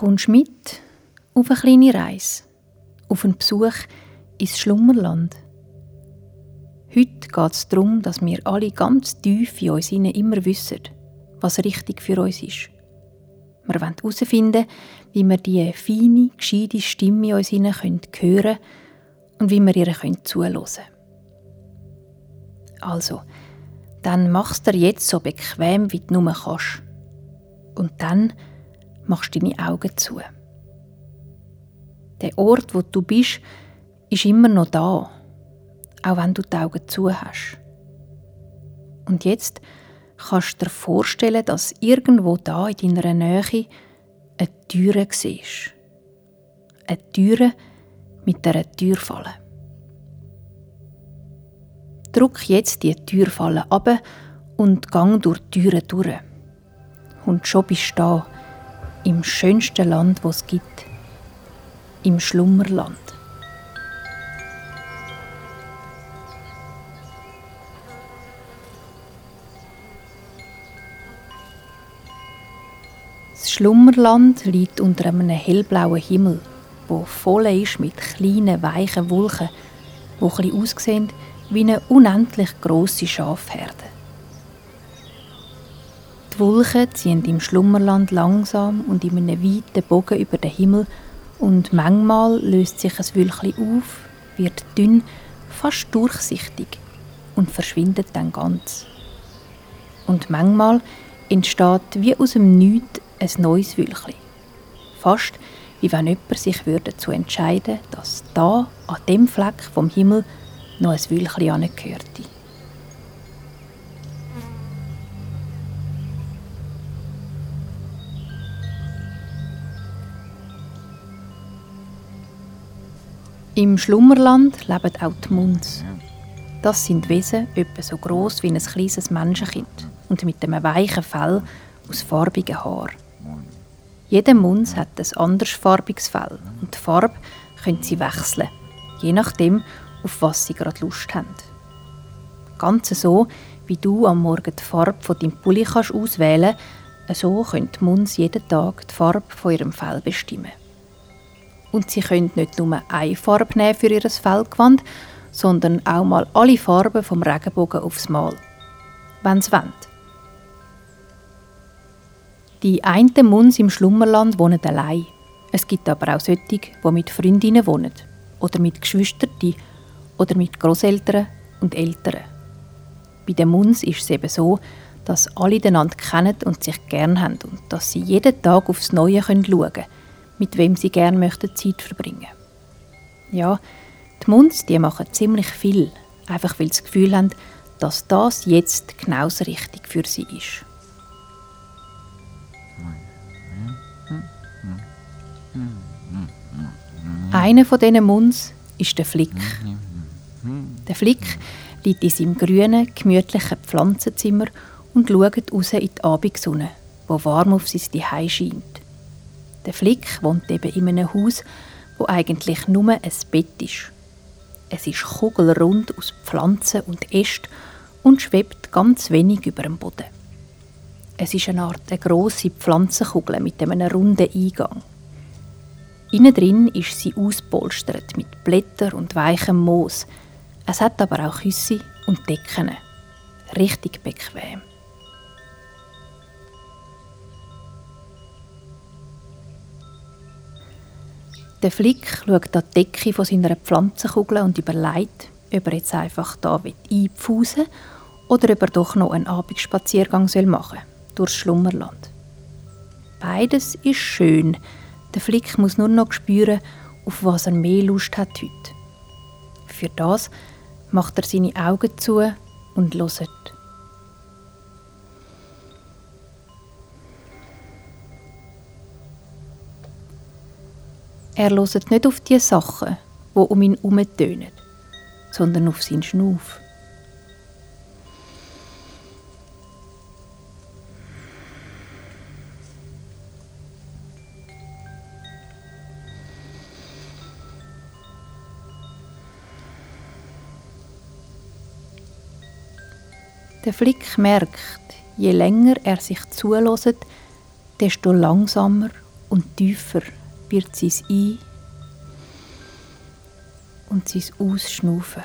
Kommst mit auf eine kleine Reise, auf einen Besuch ins Schlummerland. Heute geht es darum, dass wir alle ganz tief in uns immer wissen, was richtig für uns ist. Wir wollen herausfinden, wie wir diese feine, gescheite Stimme in uns hören können und wie wir ihr zuhören können. Also, dann machst du dir jetzt so bequem, wie du nur kannst. Und dann machst deine Augen zu. Der Ort, wo du bist, ist immer noch da, auch wenn du die Augen zu hast. Und jetzt kannst du dir vorstellen, dass irgendwo da in deiner Nähe eine Türe siehst. Eine Türe mit einer Türfalle. Druck jetzt die Türfalle ab und gang durch die Türe durch. Und schon bist du da, im schönsten Land, wo es gibt, im Schlummerland. Das Schlummerland liegt unter einem hellblauen Himmel, wo voll ist mit kleinen weichen Wolken, wo ein aussehen wie eine unendlich große Schafherde. Die Wolken ziehen im Schlummerland langsam und in einem weiten Bogen über den Himmel und manchmal löst sich ein Wölkchen auf, wird dünn, fast durchsichtig und verschwindet dann ganz. Und manchmal entsteht wie aus dem Nichts ein neues Wölkchen. Fast wie wenn jemand sich würde zu entscheiden, dass da an dem Fleck vom Himmel noch ein Wölkchen angehörte. Im Schlummerland leben auch die Munds. Das sind Wesen etwa so groß wie ein kleines Menschenkind und mit einem weichen Fell aus farbigen Haaren. Jeder Muns hat ein anderes farbiges Fell und die Farbe können sie wechseln, je nachdem, auf was sie gerade Lust haben. Ganz so, wie du am Morgen die Farbe von deinem Pulli auswählen kannst, so können die Muns jeden Tag die Farbe von ihrem Fell bestimmen. Und sie können nicht nur eine Farbe nehmen für ihr Fellgewand, sondern auch mal alle Farben vom Regenbogen aufs Mal. Wenn sie wollen. Die einen Muns im Schlummerland wohnen allein. Es gibt aber auch solche, die mit Freundinnen wohnen. Oder mit Geschwistern oder mit Großeltern und Eltern. Bei den Muns ist es eben so, dass alle einander kennen und sich gern haben und dass sie jeden Tag aufs Neue schauen können mit wem sie gerne möchten Zeit verbringen. Ja, die Munds, die machen ziemlich viel, einfach weil sie das Gefühl haben, dass das jetzt genau das Richtige für sie ist. Einer von diesen Munds ist der Flick. Der Flick liegt in seinem grünen, gemütlichen Pflanzenzimmer und schaut raus in die Abendsonne, wo warm auf sein Zuhause scheint. Der Flick wohnt eben in einem Haus, wo eigentlich nur ein Bett ist. Es ist kugelrund aus Pflanzen und Ästen und schwebt ganz wenig über dem Boden. Es ist eine Art eine grosse Pflanzenkugel mit einem runden Eingang. Innen drin ist sie auspolstert mit Blättern und weichem Moos. Es hat aber auch Küsse und Decken. Richtig bequem. Der Flick schaut an die Decke von seiner Pflanzenkugel und überlegt, ob er jetzt einfach da einpfusen oder ob er doch noch einen Abendspaziergang machen soll, durchs Schlummerland. Beides ist schön. Der Flick muss nur noch spüren, auf was er mehr Lust hat heute. Für das macht er seine Augen zu und hört. Er hört nicht auf die Sachen, die um ihn herum tönen, sondern auf seinen Schnuff. Der Flick merkt, je länger er sich zulässt, desto langsamer und tiefer wird sie es ein und sein Ausschnaufen.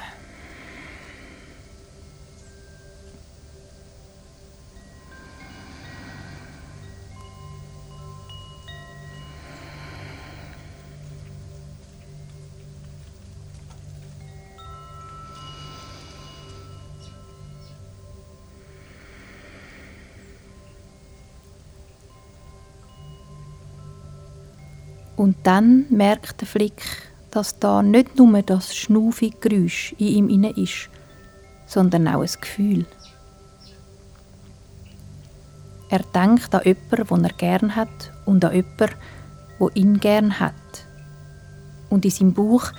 Dann merkt der Flick, dass da nicht nur das schnaufige Geräusch in ihm inne ist, sondern auch ein Gefühl. Er denkt an jemanden, den er gern hat und an jemanden, der ihn gern hat. Und in seinem Bauch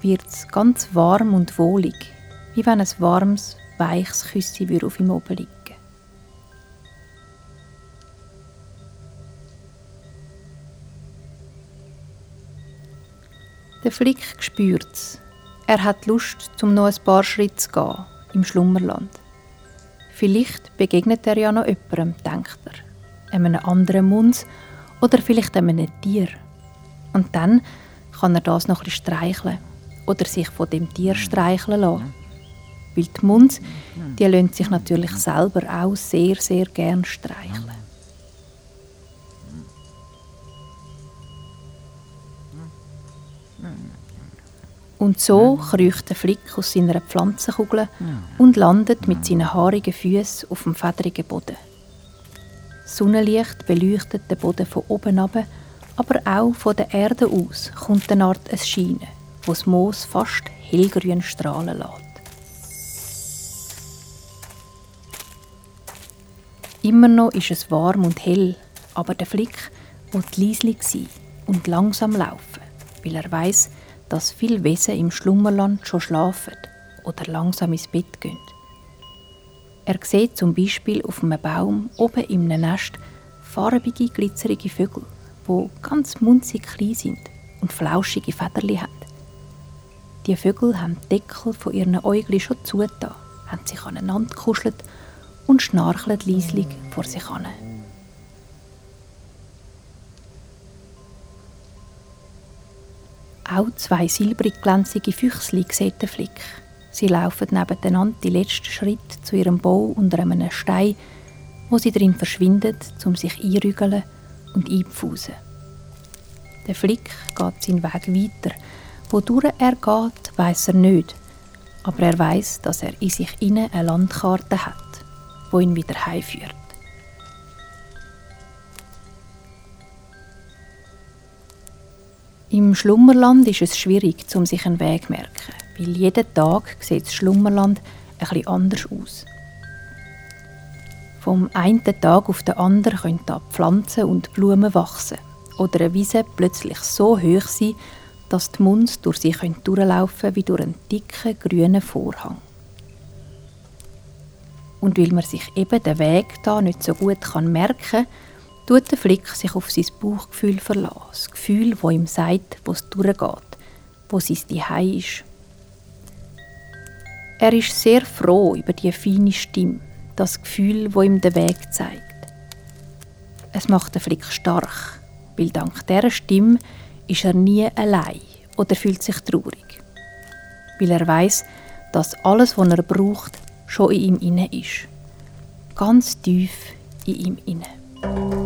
wird es ganz warm und wohlig, wie wenn ein warmes, weiches Küssi auf ihm oben liegen Der Flick spürt es. Er hat Lust, zum noch ein paar Schritte zu gehen, im Schlummerland. Vielleicht begegnet er ja noch jemandem, denkt er. Einem anderen Mund oder vielleicht einem Tier. Und dann kann er das noch ein bisschen streicheln oder sich von dem Tier streicheln lassen. Weil die Mund, die lassen sich natürlich selber auch sehr, sehr gern streicheln. Und so kriecht der Flick aus seiner Pflanzenkugel und landet mit seinen haarigen Füßen auf dem fedrigen Boden. Sonnenlicht beleuchtet den Boden von oben ab, aber auch von der Erde aus kommt eine Art ein Scheinen, wo das Moos fast hellgrün strahlen lässt. Immer noch ist es warm und hell, aber der Flick will leislich sein und langsam laufen, weil er weiß, dass viele Wesen im Schlummerland schon schlafen oder langsam ins Bett gehen. Er sieht zum Beispiel auf einem Baum oben im Nest farbige, glitzerige Vögel, die ganz munzig klein sind und flauschige Federli haben. Die Vögel haben die Deckel von ihren Äugli schon zugetan, haben sich aneinander gekuschelt und schnarcheln leislich vor sich hin. Auch zwei silbrig glänzige Füchsli sieht der Flick. Sie laufen nebeneinander die letzten Schritte zu ihrem Bau unter einem Stein, wo sie drin verschwindet, um sich einrügeln und einpfusen. Der Flick geht seinen Weg weiter. Wodurch er geht, weiß er nicht. Aber er weiß, dass er in sich inne eine Landkarte hat, wo ihn wieder heimführt. Im Schlummerland ist es schwierig, um sich einen Weg zu merken, weil jeden Tag sieht das Schlummerland etwas anders aus. Vom einen Tag auf den anderen können da Pflanzen und Blumen wachsen oder eine Wiese plötzlich so hoch sein, dass die Munds durch sie durchlaufen können wie durch einen dicken grünen Vorhang. Und weil man sich eben den Weg da nicht so gut merken kann, tut der Flick sich auf sein Bauchgefühl verlassen. Das Gefühl, das ihm sagt, wo es durchgeht, wo sein Zuhause ist. Er ist sehr froh über die feine Stimme, das Gefühl, wo ihm den Weg zeigt. Es macht den Flick stark, weil dank dieser Stimme ist er nie allein oder fühlt sich traurig. Weil er weiß, dass alles, was er braucht, schon in ihm inne ist. Ganz tief in ihm inne.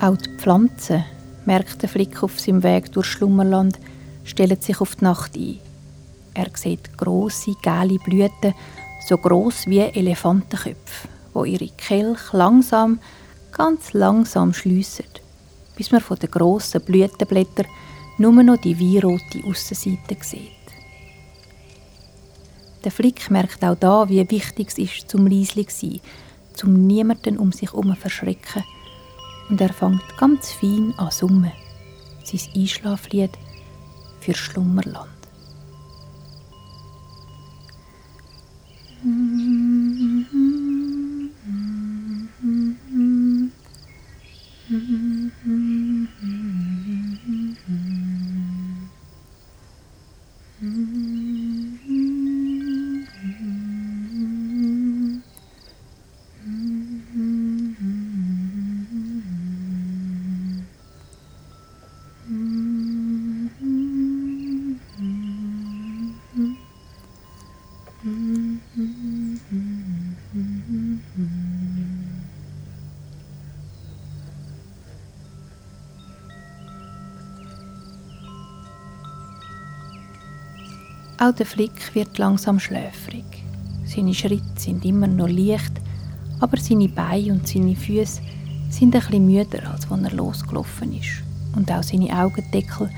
Auch die Pflanzen, merkt der Flick auf seinem Weg durch Schlummerland, stellen sich auf die Nacht ein. Er sieht grosse, gelbe Blüten, so gross wie Elefantenköpfe, wo ihre Kelch langsam, ganz langsam schliessen, bis man von den grossen Blütenblättern nur noch die weinrote Aussenseite sieht. Der Flick merkt auch da, wie wichtig es ist, zum leislich zu sein, zum niemanden um sich herum verschrecken und er fängt ganz fein an summen, sein Einschlaflied für Schlummerland. Auch der Flick wird langsam schläfrig. Seine Schritte sind immer noch leicht, aber seine Beine und seine Füße sind bisschen müder, als wenn er losgelaufen ist. Und auch seine Augendeckel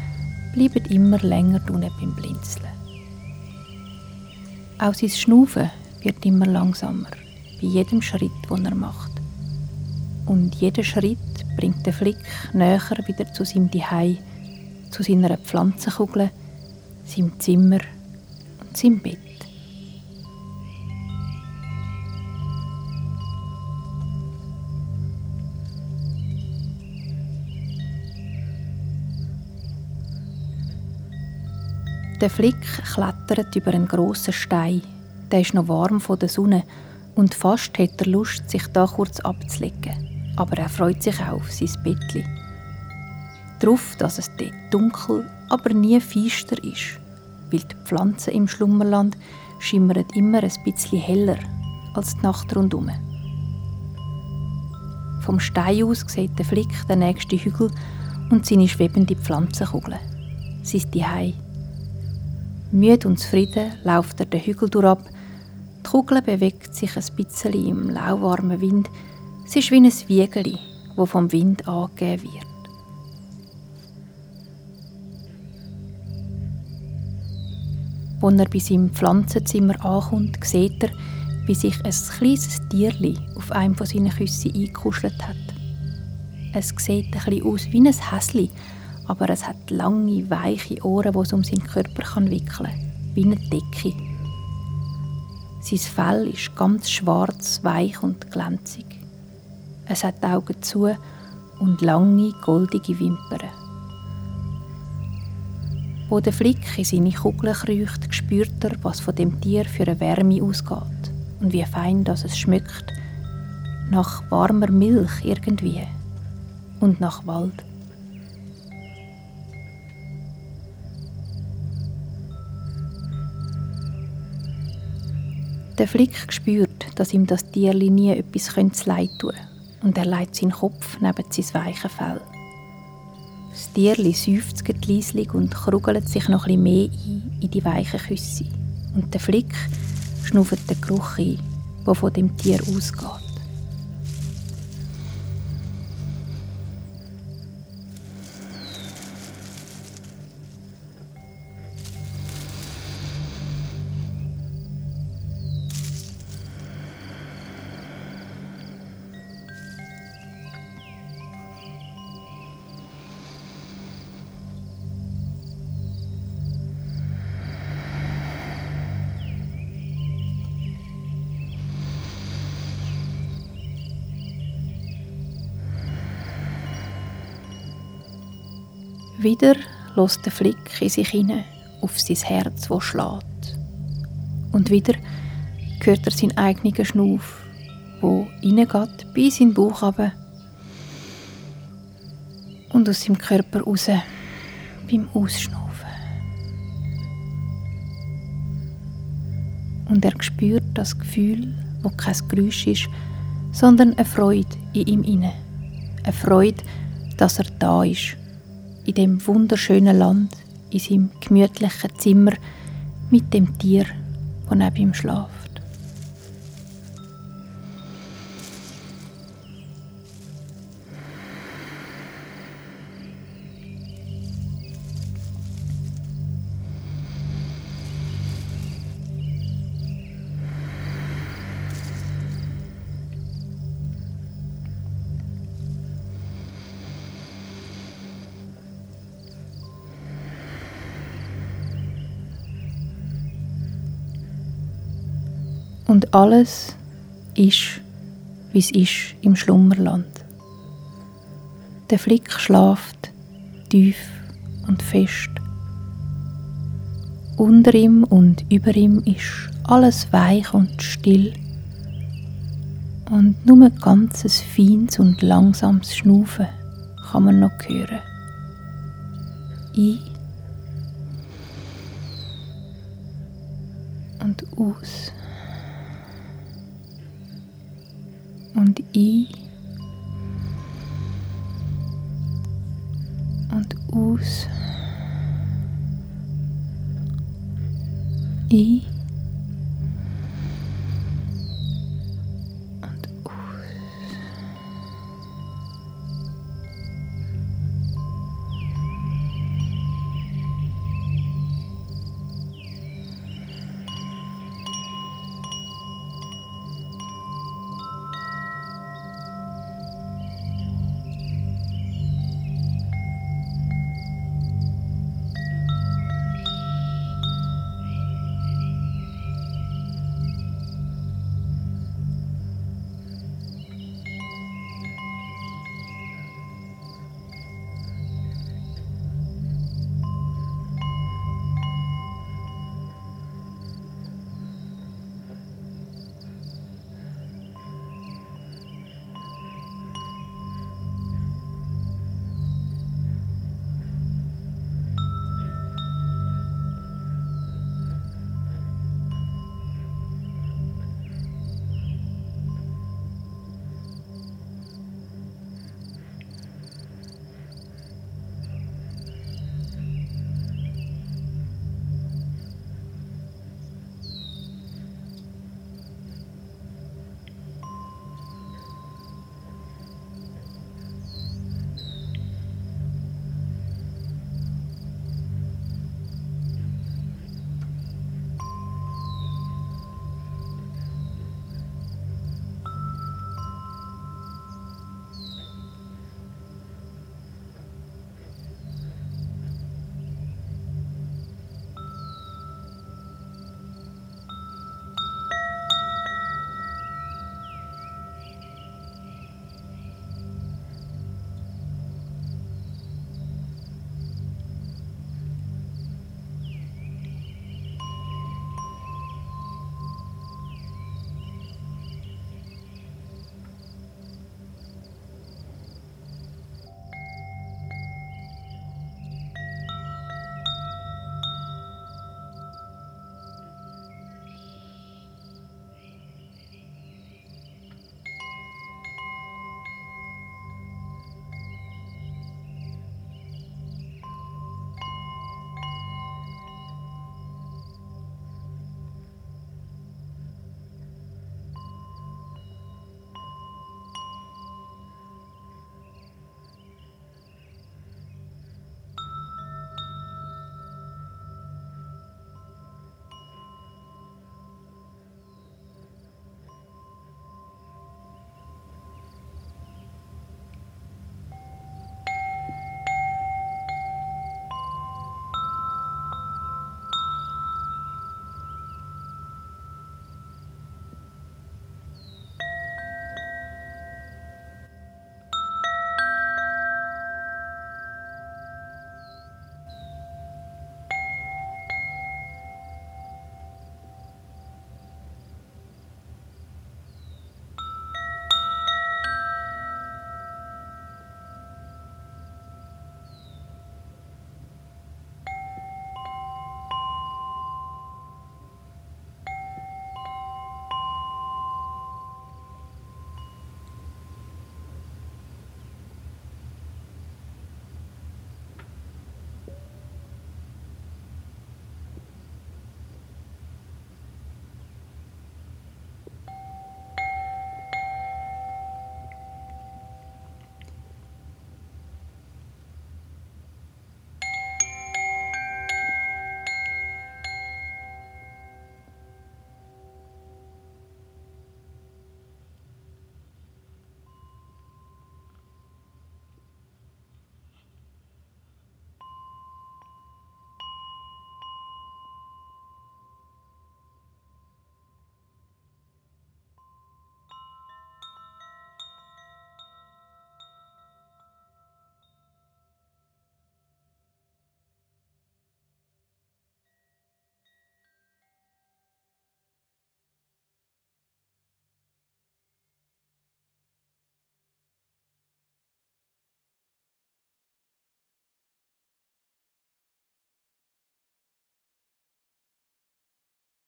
bleiben immer länger unten beim Blinzeln. Auch sein Schnaufen wird immer langsamer, bei jedem Schritt, den er macht. Und jeder Schritt bringt den Flick näher wieder zu seinem Zuhause, zu seiner Pflanzenkugel, seinem Zimmer seinem Bett. Der Flick klettert über einen grossen Stein. Der ist noch warm von der Sonne und fast hat er Lust, sich da kurz abzulegen. Aber er freut sich auch auf sein Bettli. Darauf, dass es dort dunkel, aber nie feister ist, weil die Pflanzen im Schlummerland schimmern immer ein bisschen heller als die Nacht rundum. Vom Stein aus sieht der Flick den nächsten Hügel und seine schwebende Pflanzenkugel. Sie ist die Hei. Müde und zufrieden läuft er den Hügel durchab. Die Kugel bewegt sich ein bisschen im lauwarmen Wind. Sie ist wie ein Wiegeli, wo vom Wind angegeben wird. Als er bei seinem Pflanzenzimmer ankommt, sieht er, wie sich ein kleines Tierli auf einem von seinen Küssen eingekuschelt hat. Es sieht bisschen aus wie ein Häsli, aber es hat lange, weiche Ohren, die es um seinen Körper wickeln kann, wie eine Decke. Sein Fell ist ganz schwarz, weich und glänzig. Es hat Augen zu und lange, goldige Wimpern. Wo der Flick in seine Kugeln kriecht, spürt er, was von dem Tier für eine Wärme ausgeht und wie fein das es schmeckt. Nach warmer Milch irgendwie und nach Wald. Der Flick spürt, dass ihm das Tierli nie etwas leid tun könnte und er legt seinen Kopf neben sein weiches Fell. Das Tierli seufzt leislich und krugelt sich noch etwas mehr ein in die weichen Küsse. Und der Flick schnauft den Geruch ein, der von dem Tier ausgeht. Wieder lässt der Flick in sich hinein auf sein Herz, das schlägt. Und wieder hört er seinen eigenen Schnuff, wo reingeht bis in den Bauch runter und aus seinem Körper raus beim Ausschnaufen. Und er spürt das Gefühl, wo kein Geräusch ist, sondern eine Freude in ihm inne. Eine Freude, dass er da ist in dem wunderschönen Land, in seinem gemütlichen Zimmer mit dem Tier, das neben ihm schläft. Und alles ist, wie es ist im Schlummerland. Der Flick schlaft tief und fest. Unter ihm und über ihm ist alles weich und still. Und nur ein ganzes feines und langsames Schnaufen kann man noch hören. Ein und aus. Und ein und aus. I